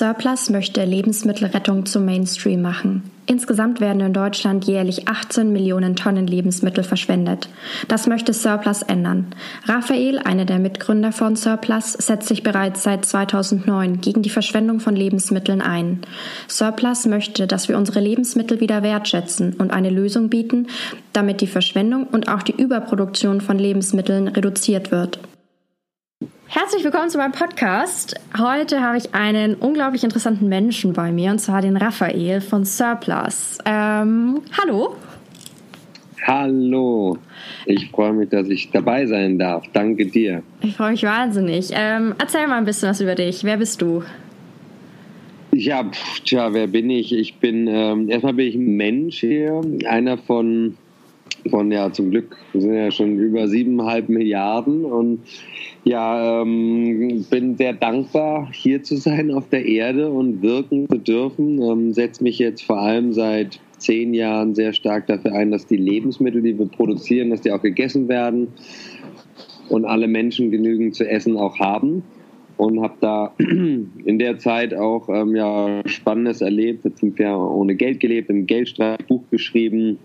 Surplus möchte Lebensmittelrettung zum Mainstream machen. Insgesamt werden in Deutschland jährlich 18 Millionen Tonnen Lebensmittel verschwendet. Das möchte Surplus ändern. Raphael, einer der Mitgründer von Surplus, setzt sich bereits seit 2009 gegen die Verschwendung von Lebensmitteln ein. Surplus möchte, dass wir unsere Lebensmittel wieder wertschätzen und eine Lösung bieten, damit die Verschwendung und auch die Überproduktion von Lebensmitteln reduziert wird. Herzlich willkommen zu meinem Podcast. Heute habe ich einen unglaublich interessanten Menschen bei mir, und zwar den Raphael von Surplus. Ähm, hallo. Hallo. Ich freue mich, dass ich dabei sein darf. Danke dir. Ich freue mich wahnsinnig. Ähm, erzähl mal ein bisschen was über dich. Wer bist du? Ja, pff, tja, wer bin ich? Ich bin, ähm, erstmal bin ich ein Mensch hier, einer von, von, ja, zum Glück, wir sind ja schon über siebeneinhalb Milliarden und ja, ähm, bin sehr dankbar, hier zu sein auf der Erde und wirken zu dürfen. Ähm, Setze mich jetzt vor allem seit zehn Jahren sehr stark dafür ein, dass die Lebensmittel, die wir produzieren, dass die auch gegessen werden und alle Menschen genügend zu essen auch haben. Und habe da in der Zeit auch ähm, ja, Spannendes erlebt. Jetzt fünf Jahre ohne Geld gelebt, im Geldstreich Buch geschrieben,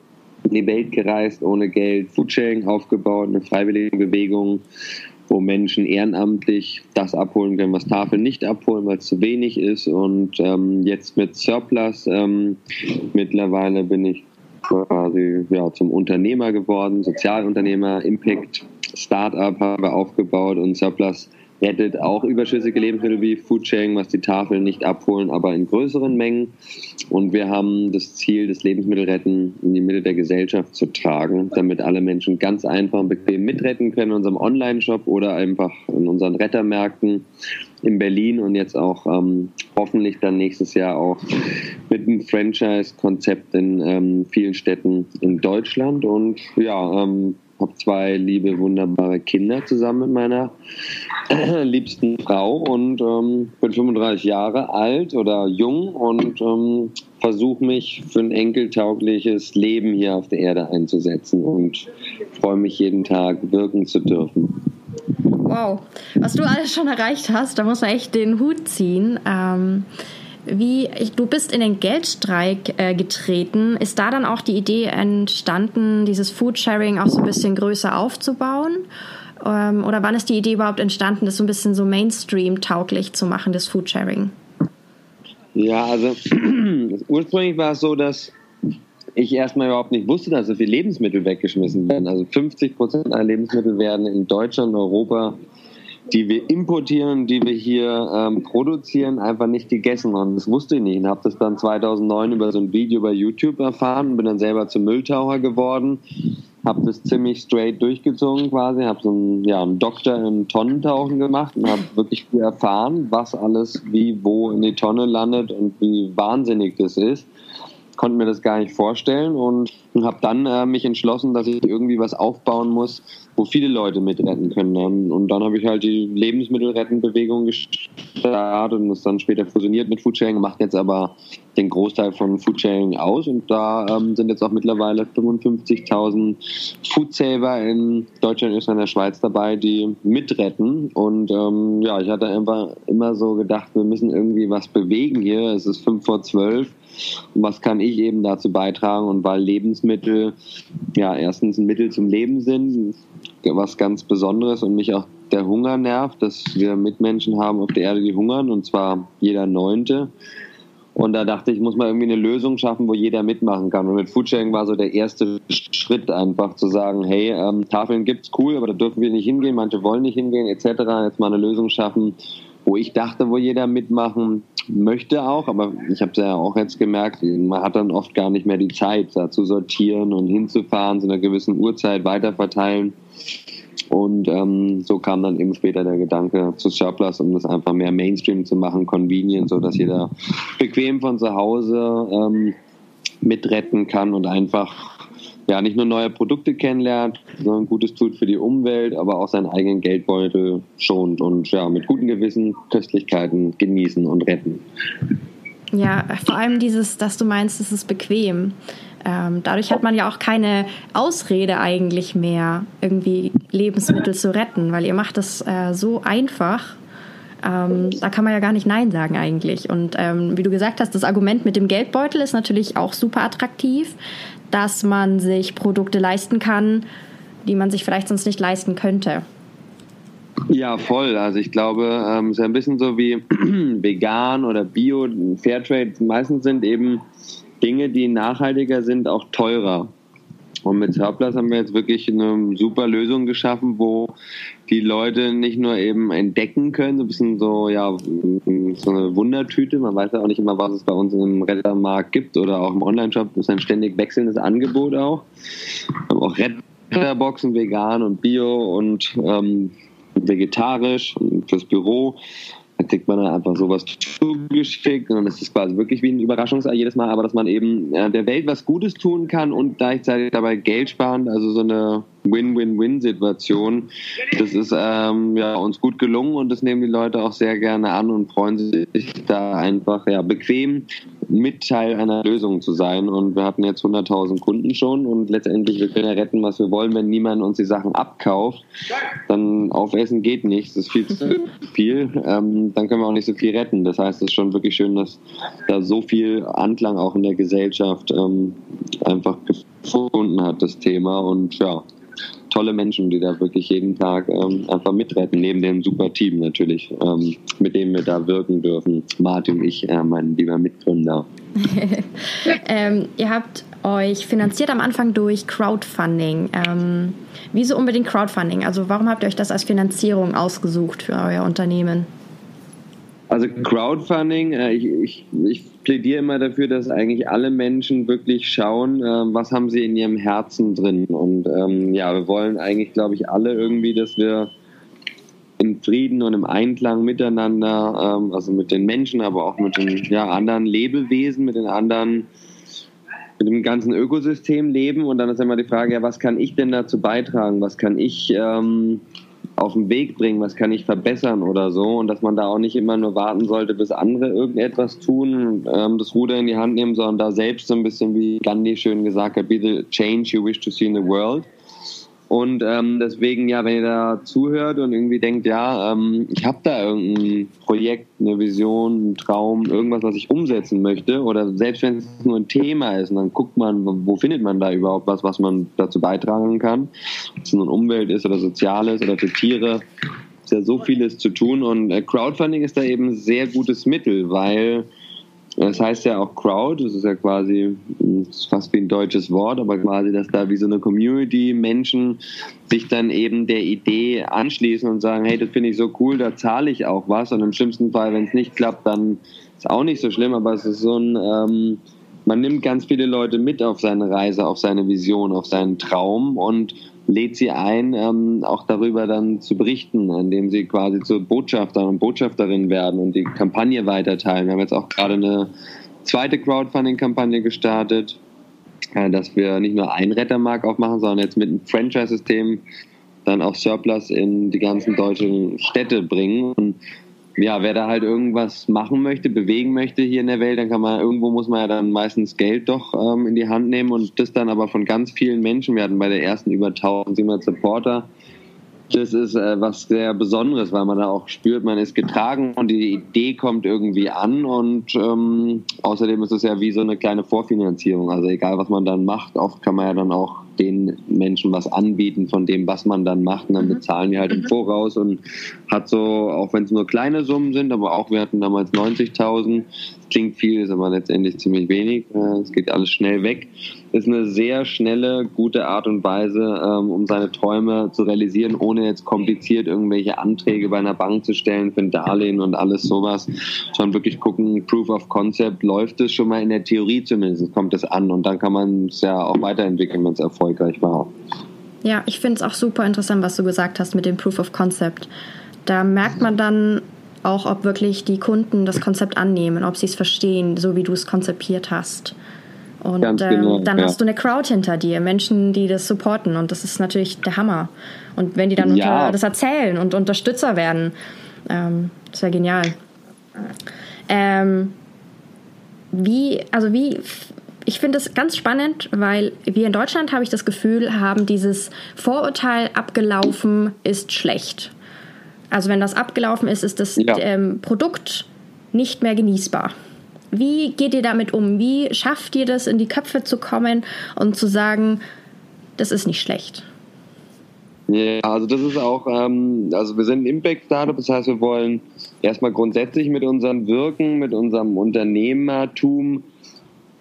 in die Welt gereist ohne Geld, Foodsharing aufgebaut, eine freiwillige Bewegung wo Menschen ehrenamtlich das abholen können, was Tafeln nicht abholen, weil es zu wenig ist. Und ähm, jetzt mit Surplus ähm, mittlerweile bin ich quasi ja, zum Unternehmer geworden, Sozialunternehmer, Impact Startup habe aufgebaut und Surplus rettet auch überschüssige Lebensmittel wie Foodsharing, was die Tafeln nicht abholen, aber in größeren Mengen. Und wir haben das Ziel, das Lebensmittelretten in die Mitte der Gesellschaft zu tragen, damit alle Menschen ganz einfach und bequem mitretten können in unserem Online-Shop oder einfach in unseren Rettermärkten in Berlin und jetzt auch ähm, hoffentlich dann nächstes Jahr auch mit einem Franchise-Konzept in ähm, vielen Städten in Deutschland. Und ja, ähm, habe zwei liebe, wunderbare Kinder zusammen mit meiner liebsten Frau und ähm, bin 35 Jahre alt oder jung und ähm, versuche mich für ein enkeltaugliches Leben hier auf der Erde einzusetzen und freue mich jeden Tag wirken zu dürfen. Wow, was du alles schon erreicht hast, da muss man echt den Hut ziehen. Ähm wie du bist in den Geldstreik äh, getreten. Ist da dann auch die Idee entstanden, dieses Foodsharing auch so ein bisschen größer aufzubauen? Ähm, oder wann ist die Idee überhaupt entstanden, das so ein bisschen so Mainstream-tauglich zu machen, das Foodsharing? Ja, also ursprünglich war es so, dass ich erstmal überhaupt nicht wusste, dass so viele Lebensmittel weggeschmissen werden. Also 50 Prozent aller Lebensmittel werden in Deutschland, Europa die wir importieren, die wir hier ähm, produzieren, einfach nicht gegessen. Und das wusste ich nicht. Und habe das dann 2009 über so ein Video bei YouTube erfahren, bin dann selber zum Mülltaucher geworden, habe das ziemlich straight durchgezogen quasi, habe so einen, ja, einen Doktor im Tonnentauchen gemacht und habe wirklich erfahren, was alles wie wo in die Tonne landet und wie wahnsinnig das ist konnte mir das gar nicht vorstellen und habe dann äh, mich entschlossen, dass ich irgendwie was aufbauen muss, wo viele Leute mitretten können. Und dann habe ich halt die Lebensmittelrettenbewegung gestartet und das dann später fusioniert mit Foodsharing, macht jetzt aber den Großteil von Foodsharing aus. Und da ähm, sind jetzt auch mittlerweile 55.000 Foodsaver in Deutschland, Österreich und der Schweiz dabei, die mitretten. Und ähm, ja, ich hatte einfach immer so gedacht, wir müssen irgendwie was bewegen hier, es ist fünf vor zwölf und was kann ich eben dazu beitragen und weil Lebensmittel ja erstens ein Mittel zum Leben sind, was ganz Besonderes und mich auch der Hunger nervt, dass wir Mitmenschen haben auf der Erde, die hungern und zwar jeder Neunte. Und da dachte ich, muss man irgendwie eine Lösung schaffen, wo jeder mitmachen kann. Und mit Foodsharing war so der erste Schritt einfach zu sagen, hey, ähm, Tafeln gibt's cool, aber da dürfen wir nicht hingehen, manche wollen nicht hingehen, etc. Jetzt mal eine Lösung schaffen, wo ich dachte, wo jeder mitmachen möchte auch, aber ich habe es ja auch jetzt gemerkt, man hat dann oft gar nicht mehr die Zeit, da zu sortieren und hinzufahren, zu einer gewissen Uhrzeit weiterverteilen. Und ähm, so kam dann eben später der Gedanke zu Surplus, um das einfach mehr Mainstream zu machen, convenient, so dass jeder bequem von zu Hause ähm, mitretten kann und einfach ja nicht nur neue Produkte kennenlernt, sondern Gutes tut für die Umwelt, aber auch seinen eigenen Geldbeutel schont und ja mit gutem Gewissen Köstlichkeiten genießen und retten. Ja, vor allem dieses, dass du meinst, es ist bequem. Ähm, dadurch hat man ja auch keine Ausrede eigentlich mehr, irgendwie Lebensmittel zu retten, weil ihr macht das äh, so einfach. Ähm, da kann man ja gar nicht Nein sagen eigentlich. Und ähm, wie du gesagt hast, das Argument mit dem Geldbeutel ist natürlich auch super attraktiv, dass man sich Produkte leisten kann, die man sich vielleicht sonst nicht leisten könnte. Ja, voll. Also ich glaube, ähm, es ist ein bisschen so wie vegan oder Bio, Fairtrade. Meistens sind eben Dinge, die nachhaltiger sind, auch teurer. Und mit Surplus haben wir jetzt wirklich eine super Lösung geschaffen, wo die Leute nicht nur eben entdecken können, so ein bisschen so, ja, so eine Wundertüte. Man weiß ja auch nicht immer, was es bei uns im Rettermarkt gibt oder auch im Online-Shop. Das ist ein ständig wechselndes Angebot auch. Wir haben auch Retterboxen, vegan und bio und ähm, vegetarisch fürs Büro. Da kriegt man dann einfach sowas zugeschickt und dann ist es quasi wirklich wie ein Überraschungsei jedes Mal, aber dass man eben äh, der Welt was Gutes tun kann und gleichzeitig dabei Geld sparen, also so eine Win-Win-Win-Situation. Das ist ähm, ja, uns gut gelungen und das nehmen die Leute auch sehr gerne an und freuen sich da einfach ja, bequem mit Teil einer Lösung zu sein. Und wir hatten jetzt 100.000 Kunden schon und letztendlich, wir können ja retten, was wir wollen. Wenn niemand uns die Sachen abkauft, dann aufessen geht nicht. Das ist viel zu viel. Ähm, dann können wir auch nicht so viel retten. Das heißt, es ist schon wirklich schön, dass da so viel Anklang auch in der Gesellschaft ähm, einfach gefunden hat, das Thema. Und ja, tolle Menschen, die da wirklich jeden Tag ähm, einfach mitretten, neben dem super Team natürlich, ähm, mit dem wir da wirken dürfen. Martin und ich, äh, mein lieber Mitgründer. ähm, ihr habt euch finanziert am Anfang durch Crowdfunding. Ähm, wieso unbedingt Crowdfunding? Also warum habt ihr euch das als Finanzierung ausgesucht für euer Unternehmen? Also Crowdfunding, äh, ich, ich, ich plädiere immer dafür, dass eigentlich alle Menschen wirklich schauen, äh, was haben sie in ihrem Herzen drin. Und ähm, ja, wir wollen eigentlich, glaube ich, alle irgendwie, dass wir in Frieden und im Einklang miteinander, ähm, also mit den Menschen, aber auch mit den ja, anderen Lebewesen, mit den anderen, mit dem ganzen Ökosystem leben. Und dann ist immer die Frage, ja, was kann ich denn dazu beitragen? Was kann ich ähm, auf den Weg bringen, was kann ich verbessern oder so und dass man da auch nicht immer nur warten sollte, bis andere irgendetwas tun, ähm, das Ruder in die Hand nehmen, sondern da selbst so ein bisschen, wie Gandhi schön gesagt hat, be the change you wish to see in the world. Und ähm, deswegen, ja, wenn ihr da zuhört und irgendwie denkt, ja, ähm, ich habe da irgendein Projekt, eine Vision, einen Traum, irgendwas, was ich umsetzen möchte, oder selbst wenn es nur ein Thema ist, und dann guckt man, wo findet man da überhaupt was, was man dazu beitragen kann, ob es nun Umwelt ist oder Soziales oder für Tiere, ist ja so vieles zu tun. Und äh, Crowdfunding ist da eben ein sehr gutes Mittel, weil das heißt ja auch Crowd, das ist ja quasi ist fast wie ein deutsches Wort, aber quasi, dass da wie so eine Community Menschen sich dann eben der Idee anschließen und sagen, hey, das finde ich so cool, da zahle ich auch was. Und im schlimmsten Fall, wenn es nicht klappt, dann ist auch nicht so schlimm, aber es ist so ein, ähm, man nimmt ganz viele Leute mit auf seine Reise, auf seine Vision, auf seinen Traum und lädt sie ein, ähm, auch darüber dann zu berichten, indem sie quasi zu Botschaftern und Botschafterinnen werden und die Kampagne weiterteilen. Wir haben jetzt auch gerade eine zweite Crowdfunding-Kampagne gestartet, äh, dass wir nicht nur einen Rettermark aufmachen, sondern jetzt mit einem Franchise-System dann auch Surplus in die ganzen deutschen Städte bringen. Und ja, wer da halt irgendwas machen möchte, bewegen möchte hier in der Welt, dann kann man, irgendwo muss man ja dann meistens Geld doch ähm, in die Hand nehmen und das dann aber von ganz vielen Menschen. Wir hatten bei der ersten über 1700 Supporter. Das ist äh, was sehr Besonderes, weil man da auch spürt, man ist getragen und die Idee kommt irgendwie an und ähm, außerdem ist es ja wie so eine kleine Vorfinanzierung. Also egal, was man dann macht, oft kann man ja dann auch den Menschen was anbieten von dem, was man dann macht. Und dann mhm. bezahlen die halt im mhm. Voraus und hat so, auch wenn es nur kleine Summen sind, aber auch wir hatten damals 90.000, klingt viel, ist aber letztendlich ziemlich wenig. Äh, es geht alles schnell weg. Ist eine sehr schnelle, gute Art und Weise, ähm, um seine Träume zu realisieren, ohne jetzt kompliziert irgendwelche Anträge bei einer Bank zu stellen für ein Darlehen und alles sowas. Schon wirklich gucken, Proof of Concept, läuft es schon mal in der Theorie zumindest, kommt es an und dann kann man es ja auch weiterentwickeln, wenn es erfolgreich war. Ja, ich finde es auch super interessant, was du gesagt hast mit dem Proof of Concept. Da merkt man dann auch, ob wirklich die Kunden das Konzept annehmen, ob sie es verstehen, so wie du es konzipiert hast. Und ähm, genau, dann ja. hast du eine Crowd hinter dir, Menschen, die das supporten. Und das ist natürlich der Hammer. Und wenn die dann ja. das erzählen und Unterstützer werden, ähm, das wäre genial. Ähm, wie, also wie, ich finde es ganz spannend, weil wir in Deutschland, habe ich das Gefühl, haben dieses Vorurteil abgelaufen ist schlecht. Also wenn das abgelaufen ist, ist das ja. ähm, Produkt nicht mehr genießbar. Wie geht ihr damit um? Wie schafft ihr das, in die Köpfe zu kommen und zu sagen, das ist nicht schlecht? Ja, also das ist auch, ähm, also wir sind ein Impact-Startup, das heißt, wir wollen erstmal grundsätzlich mit unserem Wirken, mit unserem Unternehmertum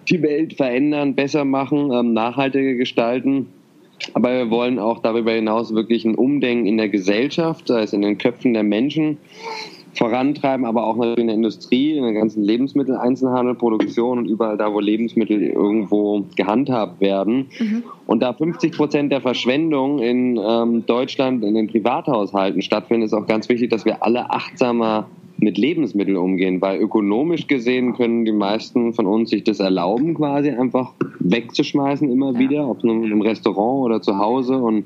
die Welt verändern, besser machen, ähm, nachhaltiger gestalten. Aber wir wollen auch darüber hinaus wirklich ein Umdenken in der Gesellschaft, sei es in den Köpfen der Menschen, vorantreiben, aber auch in der Industrie, in der ganzen Lebensmitteleinzelhandel, Produktion und überall da, wo Lebensmittel irgendwo gehandhabt werden. Mhm. Und da 50 Prozent der Verschwendung in ähm, Deutschland in den Privathaushalten stattfindet, ist auch ganz wichtig, dass wir alle achtsamer mit Lebensmitteln umgehen, weil ökonomisch gesehen können die meisten von uns sich das erlauben, quasi einfach wegzuschmeißen immer ja. wieder, ob nun im Restaurant oder zu Hause und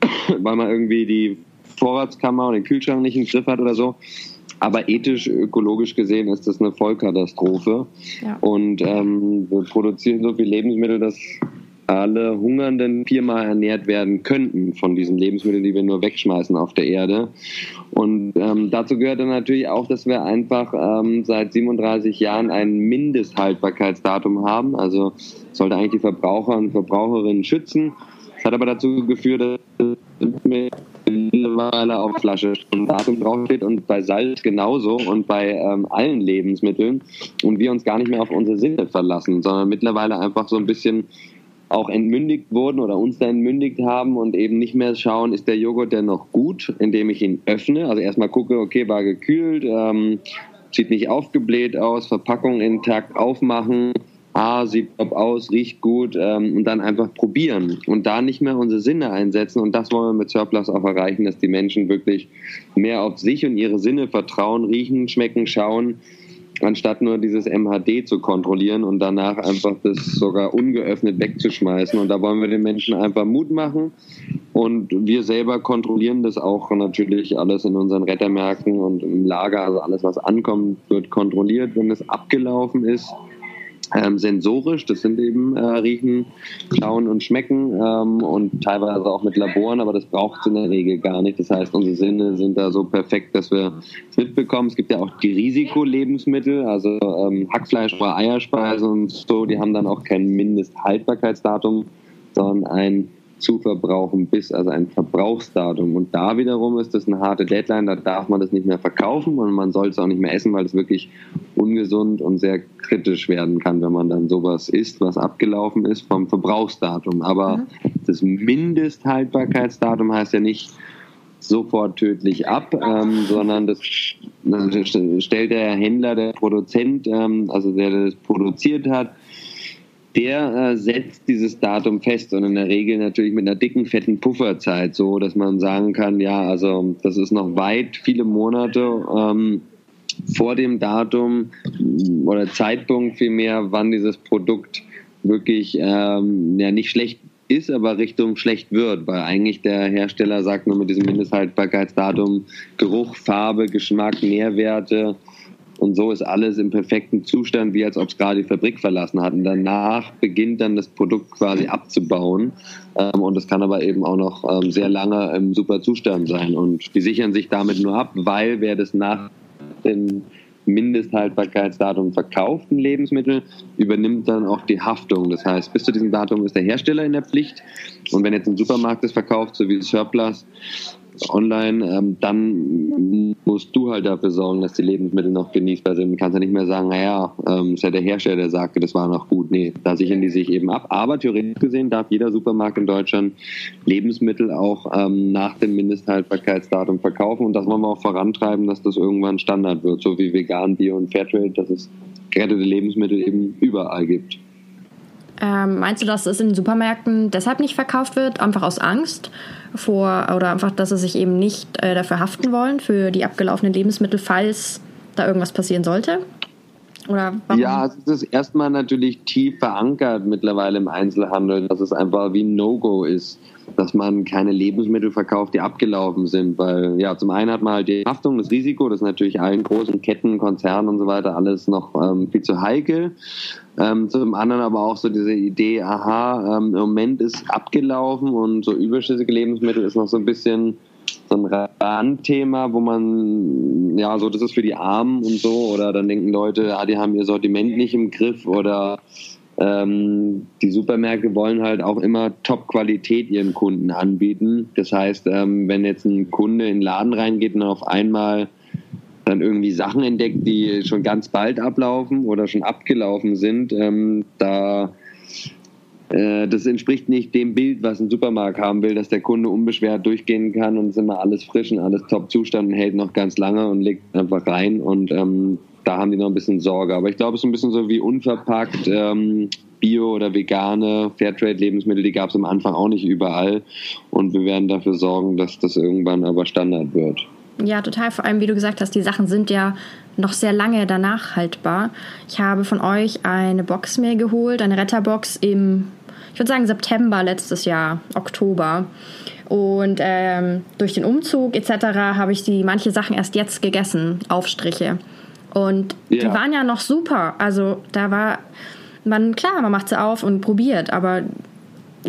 weil man irgendwie die Vorratskammer und den Kühlschrank nicht im Griff hat oder so. Aber ethisch, ökologisch gesehen ist das eine Vollkatastrophe. Ja. Und ähm, wir produzieren so viel Lebensmittel, dass alle Hungernden viermal ernährt werden könnten von diesen Lebensmitteln, die wir nur wegschmeißen auf der Erde. Und ähm, dazu gehört dann natürlich auch, dass wir einfach ähm, seit 37 Jahren ein Mindesthaltbarkeitsdatum haben. Also sollte eigentlich die Verbraucher und Verbraucherinnen schützen. Das hat aber dazu geführt, dass mittlerweile auf Flasche ein Datum draufsteht und bei Salz genauso und bei ähm, allen Lebensmitteln und wir uns gar nicht mehr auf unsere Sinne verlassen, sondern mittlerweile einfach so ein bisschen auch entmündigt wurden oder uns da entmündigt haben und eben nicht mehr schauen, ist der Joghurt denn noch gut, indem ich ihn öffne. Also erstmal gucke, okay, war gekühlt, ähm, sieht nicht aufgebläht aus, Verpackung intakt aufmachen, ah, sieht top aus, riecht gut ähm, und dann einfach probieren und da nicht mehr unsere Sinne einsetzen. Und das wollen wir mit Surplus auch erreichen, dass die Menschen wirklich mehr auf sich und ihre Sinne vertrauen, riechen, schmecken, schauen anstatt nur dieses MHD zu kontrollieren und danach einfach das sogar ungeöffnet wegzuschmeißen. Und da wollen wir den Menschen einfach Mut machen. Und wir selber kontrollieren das auch natürlich alles in unseren Rettermärkten und im Lager. Also alles, was ankommt, wird kontrolliert. Wenn es abgelaufen ist, ähm, sensorisch, das sind eben äh, Riechen, Schauen und Schmecken ähm, und teilweise auch mit Laboren, aber das braucht es in der Regel gar nicht. Das heißt, unsere Sinne sind da so perfekt, dass wir es mitbekommen. Es gibt ja auch die Risikolebensmittel, also ähm, Hackfleisch oder Eierspeisen und so, die haben dann auch kein Mindesthaltbarkeitsdatum, sondern ein zu verbrauchen bis, also ein Verbrauchsdatum. Und da wiederum ist das eine harte Deadline, da darf man das nicht mehr verkaufen und man soll es auch nicht mehr essen, weil es wirklich ungesund und sehr kritisch werden kann, wenn man dann sowas isst, was abgelaufen ist vom Verbrauchsdatum. Aber mhm. das Mindesthaltbarkeitsdatum heißt ja nicht sofort tödlich ab, ähm, sondern das, stellt der Händler, der Produzent, ähm, also der das produziert hat, der äh, setzt dieses Datum fest und in der Regel natürlich mit einer dicken, fetten Pufferzeit, so dass man sagen kann, ja, also das ist noch weit, viele Monate ähm, vor dem Datum oder Zeitpunkt vielmehr, wann dieses Produkt wirklich ähm, ja nicht schlecht ist, aber Richtung schlecht wird, weil eigentlich der Hersteller sagt nur mit diesem Mindesthaltbarkeitsdatum Geruch, Farbe, Geschmack, Nährwerte, und so ist alles im perfekten Zustand, wie als ob es gerade die Fabrik verlassen hat. Und danach beginnt dann das Produkt quasi abzubauen. Ähm, und das kann aber eben auch noch ähm, sehr lange im super Zustand sein. Und die sichern sich damit nur ab, weil wer das nach dem Mindesthaltbarkeitsdatum verkauften Lebensmittel übernimmt dann auch die Haftung. Das heißt, bis zu diesem Datum ist der Hersteller in der Pflicht. Und wenn jetzt ein Supermarkt es verkauft, so wie Surplus, online, ähm, dann musst du halt dafür sorgen, dass die Lebensmittel noch genießbar sind. Du kannst ja nicht mehr sagen, naja, ähm, ist ja der Hersteller, der sagte, das war noch gut. Nee, da sichern die sich eben ab. Aber theoretisch gesehen darf jeder Supermarkt in Deutschland Lebensmittel auch ähm, nach dem Mindesthaltbarkeitsdatum verkaufen und das wollen wir auch vorantreiben, dass das irgendwann Standard wird, so wie vegan, Bio und Fairtrade, dass es gerettete Lebensmittel eben überall gibt. Ähm, meinst du, dass es in Supermärkten deshalb nicht verkauft wird, einfach aus Angst vor oder einfach, dass sie sich eben nicht äh, dafür haften wollen für die abgelaufenen Lebensmittel, falls da irgendwas passieren sollte? Ja, es ist erstmal natürlich tief verankert mittlerweile im Einzelhandel, dass es einfach wie ein No-Go ist dass man keine Lebensmittel verkauft, die abgelaufen sind. Weil ja, zum einen hat man halt die Haftung, das Risiko, das ist natürlich allen großen Ketten, Konzernen und so weiter alles noch ähm, viel zu heikel. Ähm, zum anderen aber auch so diese Idee, aha, ähm, im Moment ist abgelaufen und so überschüssige Lebensmittel ist noch so ein bisschen so ein Randthema, wo man, ja, so das ist für die Armen und so, oder dann denken Leute, ja, die haben ihr Sortiment nicht im Griff oder ähm, die Supermärkte wollen halt auch immer Top-Qualität ihren Kunden anbieten. Das heißt, ähm, wenn jetzt ein Kunde in den Laden reingeht und auf einmal dann irgendwie Sachen entdeckt, die schon ganz bald ablaufen oder schon abgelaufen sind, ähm, da äh, das entspricht nicht dem Bild, was ein Supermarkt haben will, dass der Kunde unbeschwert durchgehen kann und es immer alles frisch und alles Top-Zustand und hält noch ganz lange und legt einfach rein und ähm, da haben die noch ein bisschen Sorge. Aber ich glaube, es ist ein bisschen so wie unverpackt. Ähm, Bio oder vegane Fairtrade-Lebensmittel, die gab es am Anfang auch nicht überall. Und wir werden dafür sorgen, dass das irgendwann aber Standard wird. Ja, total. Vor allem, wie du gesagt hast, die Sachen sind ja noch sehr lange danach haltbar. Ich habe von euch eine Box mir geholt, eine Retterbox im, ich würde sagen, September letztes Jahr, Oktober. Und ähm, durch den Umzug etc. habe ich die manche Sachen erst jetzt gegessen, Aufstriche. Und ja. die waren ja noch super. Also da war man, klar, man macht sie auf und probiert, aber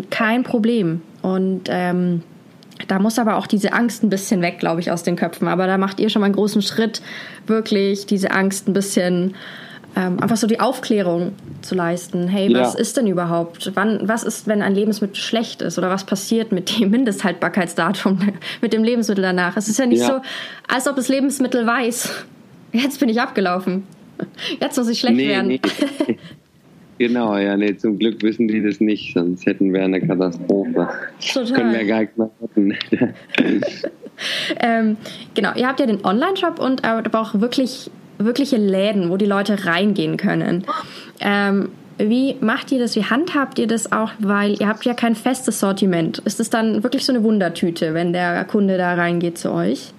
kein Problem. Und ähm, da muss aber auch diese Angst ein bisschen weg, glaube ich, aus den Köpfen. Aber da macht ihr schon mal einen großen Schritt, wirklich diese Angst ein bisschen, ähm, einfach so die Aufklärung zu leisten. Hey, ja. was ist denn überhaupt? Wann, was ist, wenn ein Lebensmittel schlecht ist? Oder was passiert mit dem Mindesthaltbarkeitsdatum, mit dem Lebensmittel danach? Es ist ja nicht ja. so, als ob das Lebensmittel weiß, Jetzt bin ich abgelaufen. Jetzt muss ich schlecht nee, werden. Nee. Genau, ja, nee, zum Glück wissen die das nicht, sonst hätten wir eine Katastrophe. Total. Können wir gar nicht mehr ähm, genau, ihr habt ja den Online-Shop und aber auch wirklich, wirkliche Läden, wo die Leute reingehen können. Ähm, wie macht ihr das? Wie handhabt ihr das auch? Weil ihr habt ja kein festes Sortiment. Ist es dann wirklich so eine Wundertüte, wenn der Kunde da reingeht zu euch?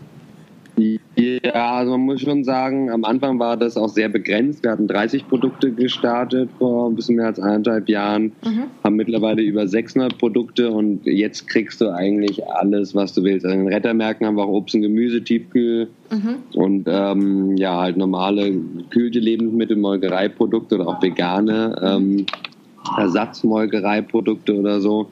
Ja, also man muss schon sagen, am Anfang war das auch sehr begrenzt. Wir hatten 30 Produkte gestartet vor ein bisschen mehr als eineinhalb Jahren, mhm. haben mittlerweile über 600 Produkte und jetzt kriegst du eigentlich alles, was du willst. Also in den Rettermärkten haben wir auch Obst und Gemüse, Tiefkühl mhm. und ähm, ja, halt normale gekühlte Lebensmittel, Molkereiprodukte oder auch vegane ähm, Ersatzmolkereiprodukte oder so.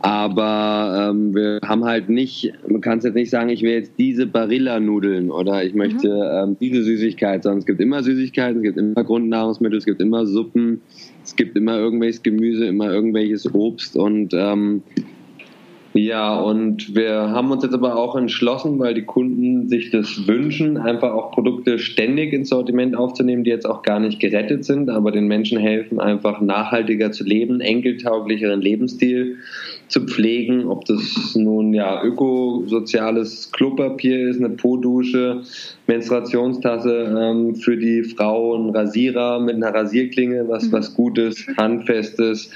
Aber ähm, wir haben halt nicht, man kann es jetzt nicht sagen, ich will jetzt diese Barilla-Nudeln oder ich möchte mhm. ähm, diese Süßigkeit, sondern es gibt immer Süßigkeiten, es gibt immer Grundnahrungsmittel, es gibt immer Suppen, es gibt immer irgendwelches Gemüse, immer irgendwelches Obst und ähm, ja, und wir haben uns jetzt aber auch entschlossen, weil die Kunden sich das wünschen, einfach auch Produkte ständig ins Sortiment aufzunehmen, die jetzt auch gar nicht gerettet sind, aber den Menschen helfen, einfach nachhaltiger zu leben, enkeltauglicheren Lebensstil zu pflegen, ob das nun ja ökosoziales Klopapier ist, eine Po-Dusche, Menstruationstasse ähm, für die Frau, ein Rasierer mit einer Rasierklinge, was mhm. was Gutes, handfestes,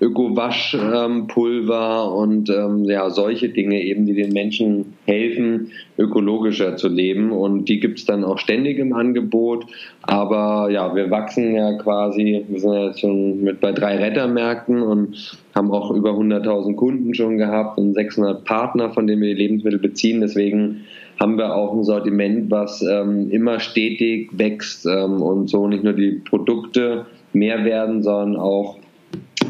Öko-Waschpulver ähm, und ähm, ja solche Dinge eben, die den Menschen helfen, ökologischer zu leben und die gibt es dann auch ständig im Angebot. Aber ja, wir wachsen ja quasi, wir sind ja jetzt schon mit bei drei Rettermärkten und haben auch über 100.000 Kunden schon gehabt und 600 Partner, von denen wir die Lebensmittel beziehen. Deswegen haben wir auch ein Sortiment, was ähm, immer stetig wächst ähm, und so nicht nur die Produkte mehr werden, sondern auch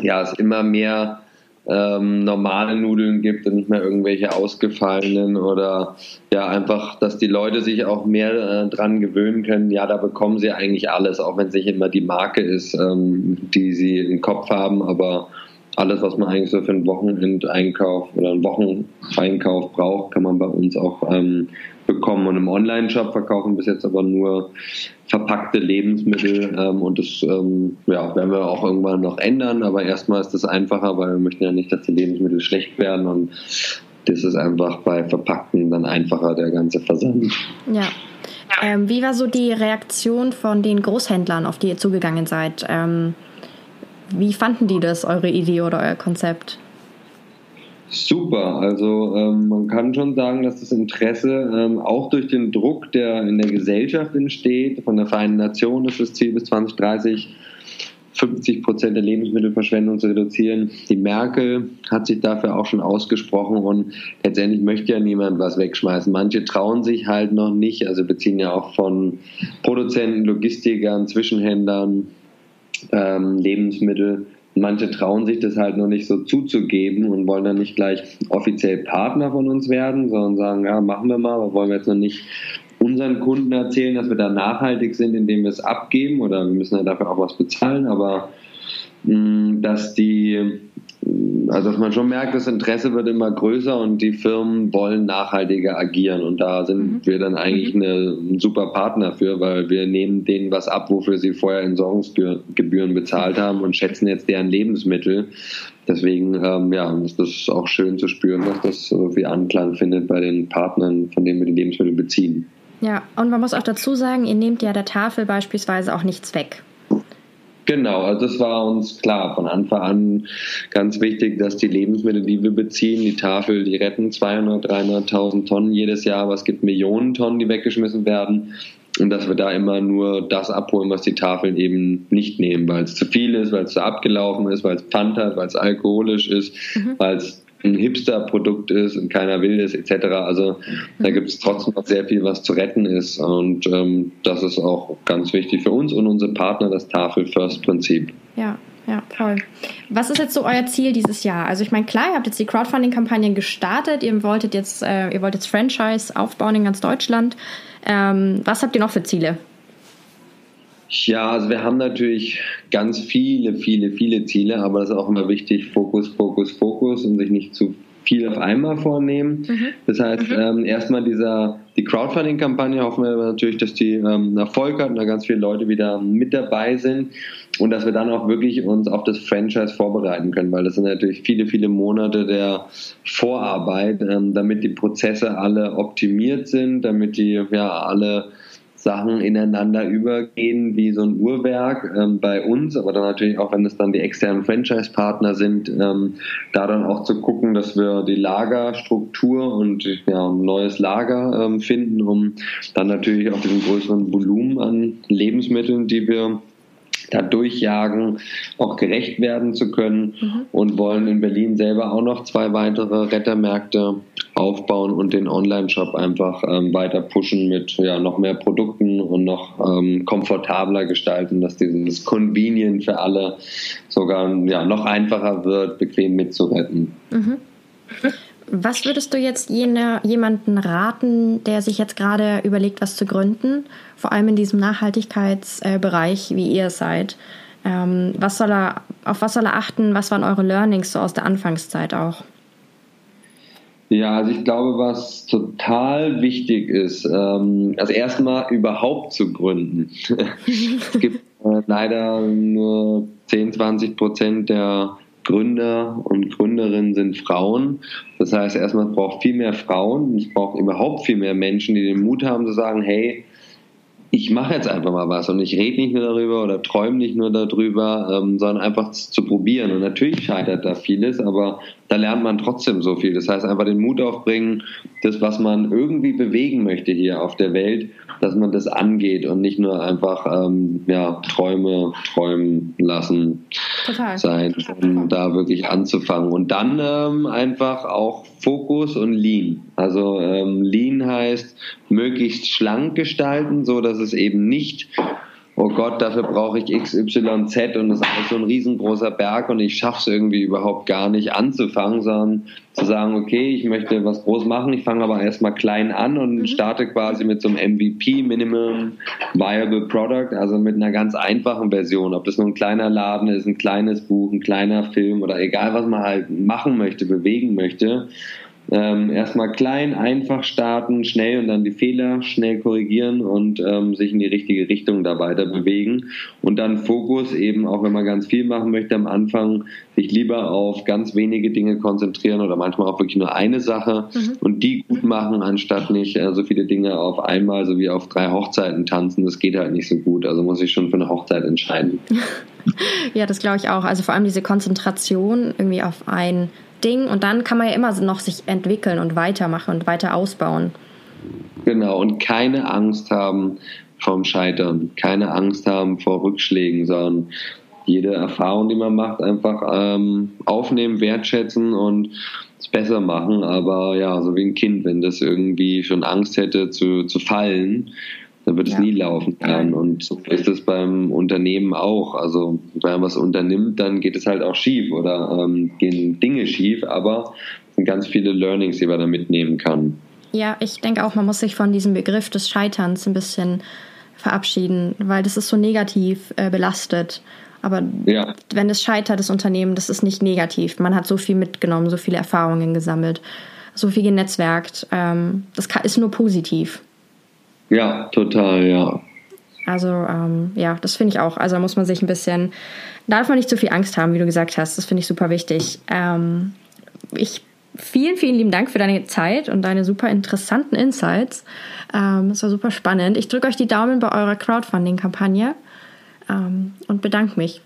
ja, es immer mehr ähm, normale Nudeln gibt und nicht mehr irgendwelche ausgefallenen oder ja einfach, dass die Leute sich auch mehr äh, dran gewöhnen können. Ja, da bekommen sie eigentlich alles, auch wenn es nicht immer die Marke ist, ähm, die sie im Kopf haben, aber alles, was man eigentlich so für einen Wochenendeinkauf oder einen Wocheneinkauf braucht, kann man bei uns auch ähm, bekommen. Und im Online-Shop verkaufen bis jetzt aber nur verpackte Lebensmittel ähm, und das ähm, ja, werden wir auch irgendwann noch ändern, aber erstmal ist das einfacher, weil wir möchten ja nicht, dass die Lebensmittel schlecht werden und das ist einfach bei Verpackten dann einfacher, der ganze Versand. Ja. Ähm, wie war so die Reaktion von den Großhändlern, auf die ihr zugegangen seid? Ähm, Wie fanden die das, eure Idee oder euer Konzept? Super, also ähm, man kann schon sagen, dass das Interesse ähm, auch durch den Druck, der in der Gesellschaft entsteht, von der Vereinten Nationen ist das Ziel bis 2030 50 Prozent der Lebensmittelverschwendung zu reduzieren. Die Merkel hat sich dafür auch schon ausgesprochen und letztendlich möchte ja niemand was wegschmeißen. Manche trauen sich halt noch nicht, also beziehen ja auch von Produzenten, Logistikern, Zwischenhändlern ähm, Lebensmittel. Manche trauen sich das halt noch nicht so zuzugeben und wollen dann nicht gleich offiziell Partner von uns werden, sondern sagen, ja, machen wir mal, aber wollen wir jetzt noch nicht unseren Kunden erzählen, dass wir da nachhaltig sind, indem wir es abgeben oder wir müssen ja dafür auch was bezahlen, aber mh, mm, dass die also dass man schon merkt, das Interesse wird immer größer und die Firmen wollen nachhaltiger agieren und da sind mhm. wir dann eigentlich mhm. eine, ein super Partner für, weil wir nehmen denen was ab, wofür sie vorher Entsorgungsgebühren bezahlt haben und schätzen jetzt deren Lebensmittel. Deswegen ähm, ja, ist das auch schön zu spüren, dass das so viel Anklang findet bei den Partnern, von denen wir die Lebensmittel beziehen. Ja, und man muss auch dazu sagen, ihr nehmt ja der Tafel beispielsweise auch nichts weg. Genau, also das war uns klar von Anfang an ganz wichtig, dass die Lebensmittel, die wir beziehen, die Tafel, die retten 200, 300.000 Tonnen jedes Jahr, aber es gibt Millionen Tonnen, die weggeschmissen werden und dass wir da immer nur das abholen, was die Tafeln eben nicht nehmen, weil es zu viel ist, weil es zu abgelaufen ist, weil es Pfand hat, weil es alkoholisch ist, mhm. weil es ein Hipster-Produkt ist und keiner will es etc. Also da gibt es trotzdem noch sehr viel, was zu retten ist und ähm, das ist auch ganz wichtig für uns und unsere Partner, das Tafel-First-Prinzip. Ja, ja, toll. Was ist jetzt so euer Ziel dieses Jahr? Also ich meine, klar, ihr habt jetzt die Crowdfunding-Kampagnen gestartet, ihr wolltet jetzt, äh, ihr wollt jetzt Franchise aufbauen in ganz Deutschland. Ähm, was habt ihr noch für Ziele? Ja, also wir haben natürlich ganz viele, viele, viele Ziele, aber das ist auch immer wichtig, Fokus, Fokus, Fokus und sich nicht zu viel auf einmal vornehmen. Mhm. Das heißt, mhm. ähm, erstmal dieser, die Crowdfunding-Kampagne hoffen wir natürlich, dass die ähm, Erfolg hat und da ganz viele Leute wieder mit dabei sind und dass wir dann auch wirklich uns auf das Franchise vorbereiten können, weil das sind natürlich viele, viele Monate der Vorarbeit, ähm, damit die Prozesse alle optimiert sind, damit die ja alle Sachen ineinander übergehen wie so ein Uhrwerk ähm, bei uns, aber dann natürlich auch, wenn es dann die externen Franchise-Partner sind, ähm, da dann auch zu gucken, dass wir die Lagerstruktur und ja, ein neues Lager ähm, finden, um dann natürlich auch diesen größeren Volumen an Lebensmitteln, die wir da durchjagen, auch gerecht werden zu können mhm. und wollen in Berlin selber auch noch zwei weitere Rettermärkte aufbauen und den Online-Shop einfach ähm, weiter pushen mit ja, noch mehr Produkten und noch ähm, komfortabler gestalten, dass dieses Convenient für alle sogar ja, noch einfacher wird, bequem mitzuretten. Mhm. Was würdest du jetzt jene, jemanden raten, der sich jetzt gerade überlegt, was zu gründen, vor allem in diesem Nachhaltigkeitsbereich, wie ihr seid? Ähm, was soll er, auf was soll er achten? Was waren eure Learnings so aus der Anfangszeit auch? Ja, also ich glaube, was total wichtig ist, ähm, also erstmal überhaupt zu gründen. es gibt äh, leider nur 10, 20 Prozent der Gründer und Gründerinnen sind Frauen. Das heißt, erstmal braucht viel mehr Frauen. Es braucht überhaupt viel mehr Menschen, die den Mut haben zu sagen, hey, ich mache jetzt einfach mal was und ich rede nicht nur darüber oder träume nicht nur darüber, ähm, sondern einfach zu probieren. Und natürlich scheitert da vieles, aber da lernt man trotzdem so viel. Das heißt, einfach den Mut aufbringen, das, was man irgendwie bewegen möchte hier auf der Welt, dass man das angeht und nicht nur einfach ähm, ja, Träume träumen lassen Total. sein, um da wirklich anzufangen. Und dann ähm, einfach auch Fokus und Lean. Also ähm, Lean heißt möglichst schlank gestalten, so dass es eben nicht oh Gott, dafür brauche ich XYZ und das ist alles so ein riesengroßer Berg und ich schaffe es irgendwie überhaupt gar nicht anzufangen, sondern zu sagen, okay, ich möchte was groß machen, ich fange aber erstmal klein an und mhm. starte quasi mit so einem MVP, Minimum Viable Product, also mit einer ganz einfachen Version, ob das nur ein kleiner Laden ist, ein kleines Buch, ein kleiner Film oder egal, was man halt machen möchte, bewegen möchte ähm, erstmal klein, einfach starten, schnell und dann die Fehler schnell korrigieren und ähm, sich in die richtige Richtung da weiter bewegen. Und dann Fokus eben, auch wenn man ganz viel machen möchte am Anfang, sich lieber auf ganz wenige Dinge konzentrieren oder manchmal auch wirklich nur eine Sache mhm. und die gut machen, anstatt nicht äh, so viele Dinge auf einmal, so wie auf drei Hochzeiten tanzen. Das geht halt nicht so gut. Also muss ich schon für eine Hochzeit entscheiden. ja, das glaube ich auch. Also vor allem diese Konzentration irgendwie auf ein Ding und dann kann man ja immer noch sich entwickeln und weitermachen und weiter ausbauen. Genau, und keine Angst haben vom Scheitern, keine Angst haben vor Rückschlägen, sondern jede Erfahrung, die man macht, einfach ähm, aufnehmen, wertschätzen und es besser machen. Aber ja, so wie ein Kind, wenn das irgendwie schon Angst hätte zu, zu fallen, dann wird es ja. nie laufen können. Und so ist es beim Unternehmen auch. Also wenn man was unternimmt, dann geht es halt auch schief oder ähm, gehen Dinge schief, aber es sind ganz viele Learnings, die man da mitnehmen kann. Ja, ich denke auch, man muss sich von diesem Begriff des Scheiterns ein bisschen verabschieden, weil das ist so negativ äh, belastet. Aber ja. wenn es scheitert, das Unternehmen, das ist nicht negativ. Man hat so viel mitgenommen, so viele Erfahrungen gesammelt, so viel genetzwerkt. Ähm, das ist nur positiv. Ja, total, ja. Also ähm, ja, das finde ich auch. Also da muss man sich ein bisschen, darf man nicht zu viel Angst haben, wie du gesagt hast. Das finde ich super wichtig. Ähm, ich vielen, vielen lieben Dank für deine Zeit und deine super interessanten Insights. Ähm, das war super spannend. Ich drücke euch die Daumen bei eurer Crowdfunding-Kampagne ähm, und bedanke mich.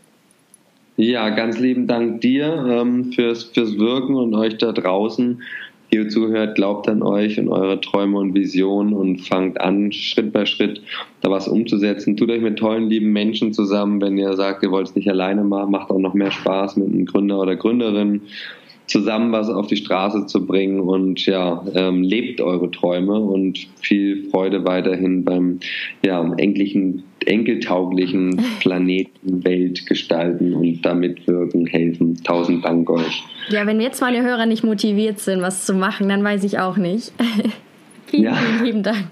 Ja, ganz lieben Dank dir ähm, fürs, fürs Wirken und euch da draußen ihr zuhört, glaubt an euch und eure Träume und Visionen und fangt an, Schritt bei Schritt da was umzusetzen. Tut euch mit tollen, lieben Menschen zusammen. Wenn ihr sagt, ihr wollt es nicht alleine machen, macht auch noch mehr Spaß mit einem Gründer oder Gründerin zusammen was auf die Straße zu bringen und ja, ähm, lebt eure Träume und viel Freude weiterhin beim ja, endlichen, enkeltauglichen Planeten, Welt gestalten und damit wirken, helfen. Tausend Dank euch. Ja, wenn jetzt meine Hörer nicht motiviert sind, was zu machen, dann weiß ich auch nicht. vielen, ja. vielen lieben Dank.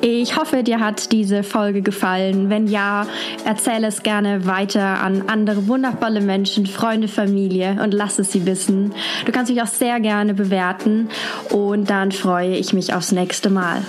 Ich hoffe, dir hat diese Folge gefallen. Wenn ja, erzähle es gerne weiter an andere wundervolle Menschen, Freunde, Familie und lass es sie wissen. Du kannst mich auch sehr gerne bewerten und dann freue ich mich aufs nächste Mal.